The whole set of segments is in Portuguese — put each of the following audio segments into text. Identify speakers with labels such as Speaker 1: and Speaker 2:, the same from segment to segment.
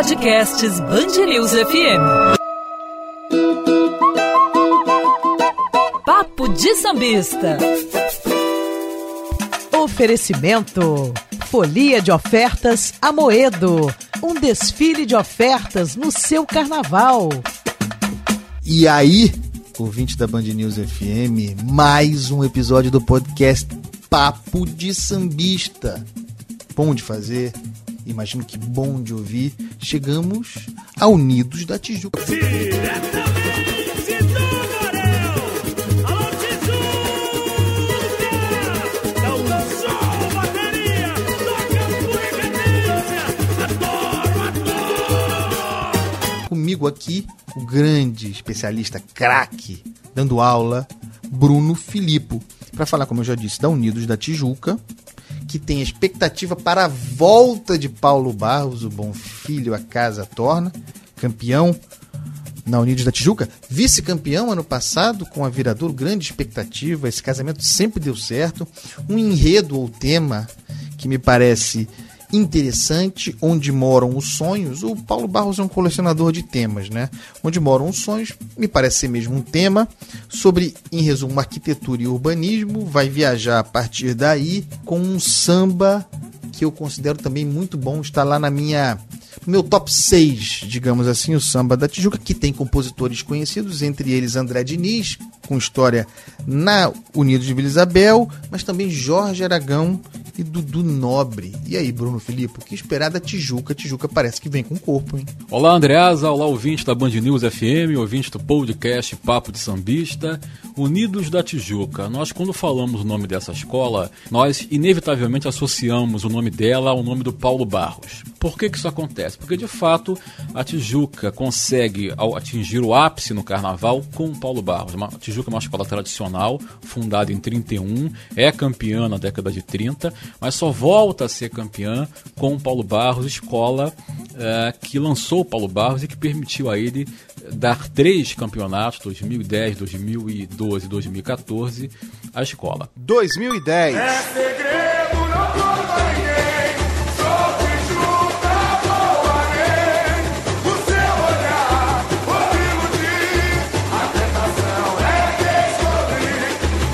Speaker 1: Podcasts Bangerils FM. Papo de Sambista.
Speaker 2: Oferecimento. Folia de ofertas Amoedo. Um desfile de ofertas no seu carnaval.
Speaker 3: E aí, ouvinte da Band News FM, mais um episódio do podcast Papo de Sambista. Bom de fazer, imagino que bom de ouvir. Chegamos a Unidos da Tijuca.
Speaker 4: Diretamente Tijuca, bateria, toca.
Speaker 3: Comigo aqui, o grande especialista craque, dando aula, Bruno Filippo, para falar, como eu já disse, da Unidos da Tijuca, que tem expectativa para a volta de Paulo Barros, o bom filho, a casa torna, campeão na Unidos da Tijuca, vice-campeão ano passado com a Viradouro, grande expectativa, esse casamento sempre deu certo, um enredo ou tema que me parece interessante, onde moram os sonhos. O Paulo Barros é um colecionador de temas, né? Onde moram os sonhos, me parece ser mesmo um tema sobre, em resumo, arquitetura e urbanismo. Vai viajar a partir daí com um samba que eu considero também muito bom, está lá na minha meu top 6, digamos assim, o samba da Tijuca, que tem compositores conhecidos, entre eles André Diniz, com história na Unidos de Vila Isabel, mas também Jorge Aragão e Dudu Nobre. E aí, Bruno Filipe, o que esperar da Tijuca? Tijuca parece que vem com corpo, hein?
Speaker 5: Olá, Andreasa. Olá, ouvinte da Band News FM, ouvinte do podcast Papo de Sambista, Unidos da Tijuca. Nós, quando falamos o nome dessa escola, nós inevitavelmente associamos o nome dela ao nome do Paulo Barros. Por que, que isso acontece? Porque, de fato, a Tijuca consegue atingir o ápice no carnaval com o Paulo Barros. A Tijuca é uma escola tradicional, fundada em 31, é campeã na década de 30, mas só volta a ser campeã com o Paulo Barros, escola eh, que lançou o Paulo Barros e que permitiu a ele dar três campeonatos, 2010, 2012 e 2014, à escola.
Speaker 3: 2010.
Speaker 4: Segredo não conta ninguém,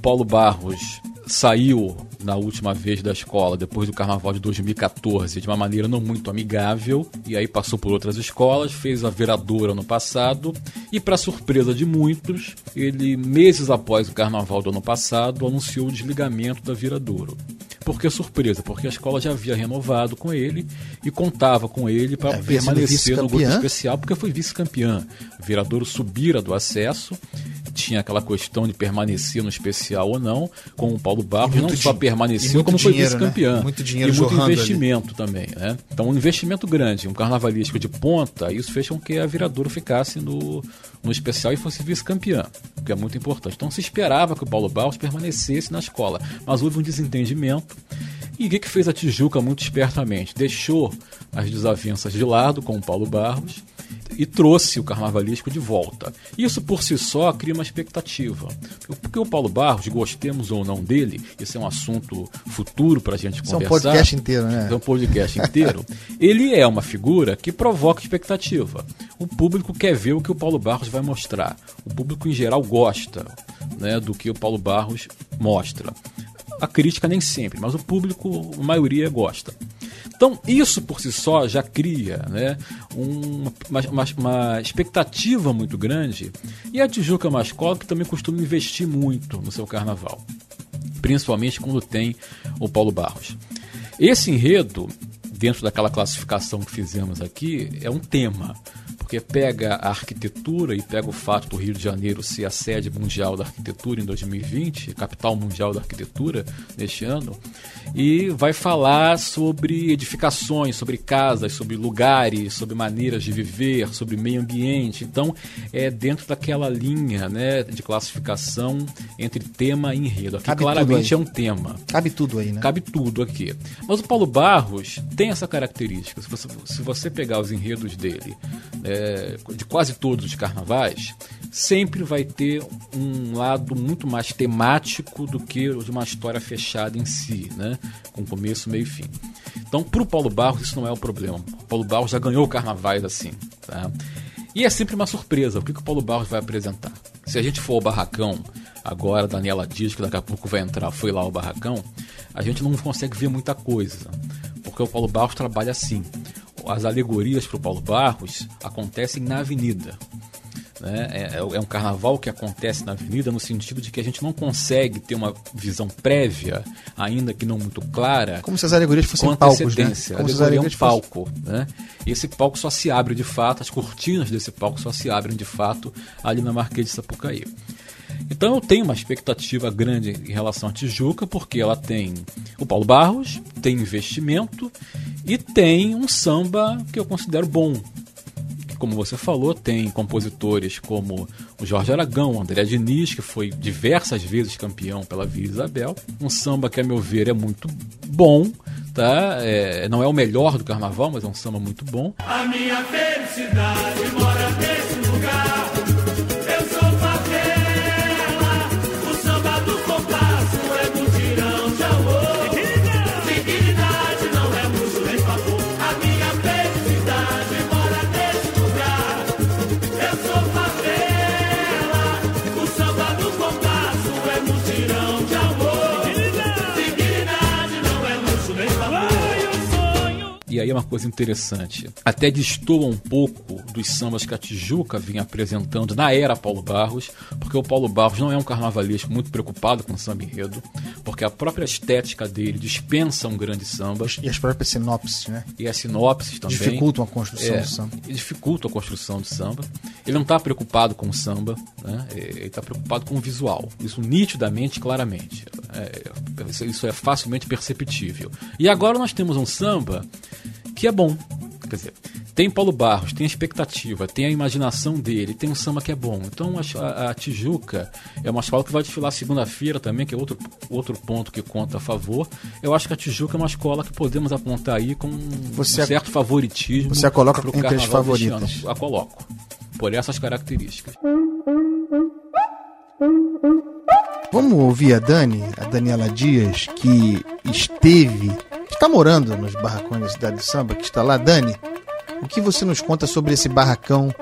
Speaker 5: Paulo Barros saiu na última vez da escola, depois do carnaval de 2014, de uma maneira não muito amigável, e aí passou por outras escolas, fez a Veradoura no passado, e para surpresa de muitos, ele, meses após o carnaval do ano passado, anunciou o desligamento da Viradouro. Por que surpresa? Porque a escola já havia renovado com ele e contava com ele para
Speaker 3: sido
Speaker 5: permanecer no grupo especial, porque foi vice-campeã. Viradouro subira do acesso, tinha aquela questão de permanecer no especial ou não, com o Paulo Barros, não só permaneceu, como foi
Speaker 3: dinheiro,
Speaker 5: vice-campeã.
Speaker 3: né? Muito dinheiro
Speaker 5: e muito
Speaker 3: jorrando ali.
Speaker 5: investimento também, né? Então, um investimento grande, um carnavalístico de ponta, isso fez com que a Viradouro ficasse no, no especial e fosse vice-campeã, o que é muito importante. Então, se esperava que o Paulo Barros permanecesse na escola, mas houve um desentendimento. E o que, que fez a Tijuca muito espertamente? Deixou as desavenças de lado com o Paulo Barros e trouxe o carnavalístico de volta. Isso por si só cria uma expectativa. Porque o Paulo Barros, gostemos ou não dele, isso é um assunto futuro para a gente
Speaker 3: Isso é um
Speaker 5: conversar.
Speaker 3: podcast inteiro, né?
Speaker 5: É um podcast inteiro. Ele é uma figura que provoca expectativa. O público quer ver o que o Paulo Barros vai mostrar. O público em geral gosta né, do que o Paulo Barros mostra. A crítica nem sempre, mas o público, a maioria, gosta. Então, isso por si só já cria né, um- uma, uma- uma expectativa muito grande. E a Tijuca é uma escola que também costuma investir muito no seu carnaval principalmente quando tem o Paulo Barros. Esse enredo, dentro daquela classificação que fizemos aqui, é um tema, porque pega a arquitetura e pega o fato do Rio de Janeiro ser a sede mundial da arquitetura em 2020, capital mundial da arquitetura neste ano, e vai falar sobre edificações, sobre casas, sobre lugares, sobre maneiras de viver, sobre meio ambiente. Então, é dentro daquela linha né, de classificação entre tema e enredo. Aqui
Speaker 3: Cabe
Speaker 5: claramente é um tema.
Speaker 3: Cabe tudo aí, né?
Speaker 5: Cabe tudo aqui. Mas o Paulo Barros tem essa característica. Se você, se você pegar os enredos dele, é, de quase todos os carnavais, sempre vai ter um lado muito mais temático do que o uma história fechada em si, né? com começo, meio e fim. Então, para o Paulo Barros, isso não é um problema. O Paulo Barros já ganhou carnavais assim. Tá? E é sempre uma surpresa. O que, que o Paulo Barros vai apresentar? Se a gente for ao barracão, agora Daniela diz que daqui a pouco vai entrar, foi lá ao barracão, a gente não consegue ver muita coisa. Porque o Paulo Barros trabalha assim. As alegorias para o Paulo Barros acontecem na avenida. né? É, é um carnaval que acontece na avenida no sentido de que a gente não consegue ter uma visão prévia, ainda que não muito clara,
Speaker 3: Como se as alegorias fossem palcos, né? Como se as
Speaker 5: alegoria é um
Speaker 3: alegorias
Speaker 5: palco, né? E esse palco só se abre de fato, as cortinas desse palco só se abrem de fato ali na Marquês de Sapucaí. Então eu tenho uma expectativa grande em relação à Tijuca, porque ela tem o Paulo Barros, tem investimento e tem um samba que eu considero bom. Que, como você falou, tem compositores como o Jorge Aragão, o André Diniz, que foi diversas vezes campeão pela Vila Isabel. Um samba que, a meu ver, é muito bom. Tá? É, não é o melhor do carnaval, mas é um samba muito bom.
Speaker 4: A minha felicidade
Speaker 5: coisa interessante. Até destoa um pouco dos sambas que a Tijuca vinha apresentando na era Paulo Barros, porque o Paulo Barros não é um carnavalesco muito preocupado com samba enredo, porque a própria estética dele dispensa um grande samba.
Speaker 3: E as próprias sinopses, né?
Speaker 5: E as sinopses também.
Speaker 3: Dificultam a construção
Speaker 5: É,
Speaker 3: do samba.
Speaker 5: Dificulta a construção do samba. Ele não está preocupado com o samba, né? ele está preocupado com o visual. Isso nitidamente, claramente. É, isso é facilmente perceptível. E agora nós temos um samba que é bom. Quer dizer, tem Paulo Barros, tem a expectativa, tem a imaginação dele, tem um samba que é bom. Então a, a- Tijuca é uma escola que vai desfilar segunda-feira também, que é outro, outro ponto que conta a favor. Eu acho que a Tijuca é uma escola que podemos apontar aí com
Speaker 3: Você
Speaker 5: um
Speaker 3: a-
Speaker 5: certo favoritismo.
Speaker 3: você a coloca entre as favoritas.
Speaker 5: ano. A coloco. Por essas características.
Speaker 3: Vamos ouvir a Dani, a Daniela Dias, que esteve, está morando nos barracões da cidade de samba, que está lá. Dani, o que você nos conta sobre esse barracão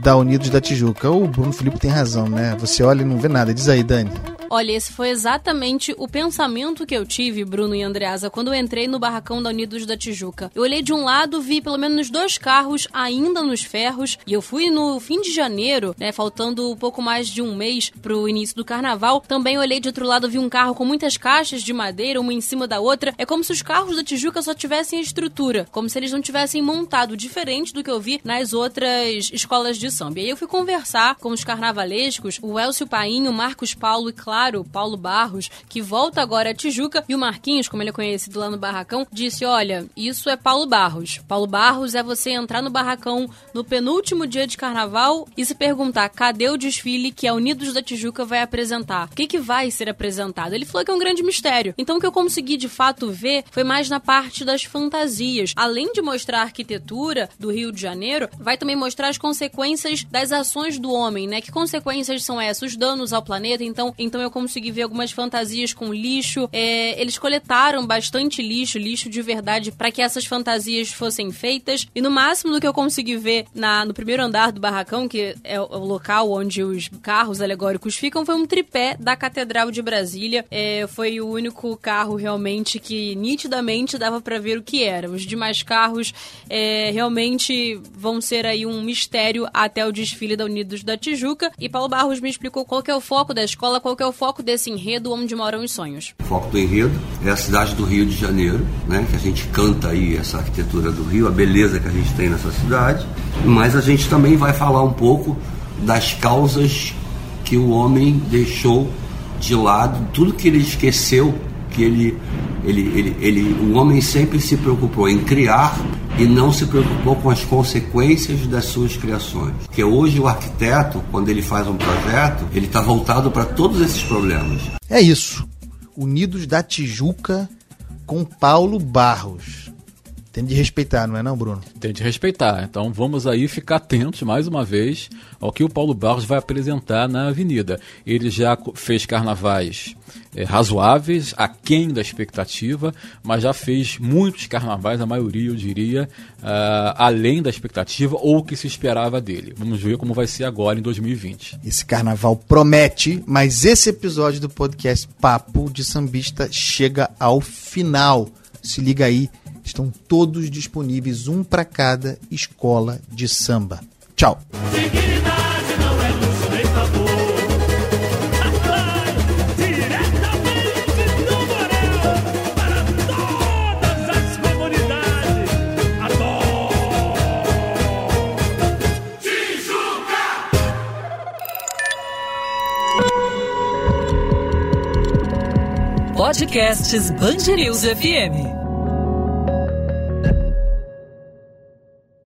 Speaker 3: da Unidos da Tijuca? O Bruno Filipe tem razão, né? Você olha e não vê nada. Diz aí, Dani.
Speaker 6: Olha, esse foi exatamente o pensamento que eu tive, Bruno e Andreasa, quando eu entrei no barracão da Unidos da Tijuca. Eu olhei de um lado, vi pelo menos dois carros ainda nos ferros, e eu fui no fim de janeiro, né, faltando um pouco mais de um mês pro início do carnaval. Também olhei de outro lado, vi um carro com muitas caixas de madeira, uma em cima da outra. É como se os carros da Tijuca só tivessem estrutura, como se eles não tivessem montado, diferente do que eu vi nas outras escolas de samba. E aí eu fui conversar com os carnavalescos, o Elcio Painho, Marcos Paulo e, claro, Paulo Barros, que volta agora a Tijuca, e o Marquinhos, como ele é conhecido lá no barracão, disse: Olha, isso é Paulo Barros. Paulo Barros é você entrar no barracão no penúltimo dia de carnaval e se perguntar cadê o desfile que a Unidos da Tijuca vai apresentar? O que, que vai ser apresentado? Ele falou que é um grande mistério. Então o que eu consegui de fato ver foi mais na parte das fantasias. Além de mostrar a arquitetura do Rio de Janeiro, vai também mostrar as consequências das ações do homem, né? Que consequências são essas? Os danos ao planeta. Então, então eu consegui ver algumas fantasias com lixo. É, eles coletaram bastante lixo, lixo de verdade, para que essas fantasias fossem feitas. E no máximo do que eu consegui ver na, no primeiro andar do barracão, que é o, o local onde os carros alegóricos ficam, foi um tripé da Catedral de Brasília. É, foi o único carro realmente que nitidamente dava para ver o que era. Os demais carros é, realmente vão ser aí um mistério até o desfile da Unidos da Tijuca. E Paulo Barros me explicou qual que é o foco da escola, qual que é o foco desse enredo onde moram os sonhos.
Speaker 7: O foco do enredo é a cidade do Rio de Janeiro, né? Que a gente canta aí essa arquitetura do Rio, a beleza que a gente tem nessa cidade. Mas a gente também vai falar um pouco das causas que o homem deixou de lado, tudo que ele esqueceu que ele, ele, ele, ele, o homem sempre se preocupou em criar e não se preocupou com as consequências das suas criações. Porque hoje o arquiteto, quando ele faz um projeto, ele está voltado para todos esses problemas.
Speaker 3: É isso. Unidos da Tijuca com Paulo Barros. Tem de respeitar, não é não, Bruno?
Speaker 5: Tem de respeitar. Então vamos aí ficar atentos mais uma vez ao que o Paulo Barros vai apresentar na Avenida. Ele já fez carnavais eh, razoáveis, aquém da expectativa, mas já fez muitos carnavais, a maioria eu diria, ah, além da expectativa ou o que se esperava dele. Vamos ver como vai ser agora em 2020.
Speaker 3: Esse carnaval promete, mas esse episódio do podcast Papo de Sambista chega ao final. Se liga aí, estão todos disponíveis, um para cada escola de samba. Tchau.
Speaker 1: Podcasts News FM.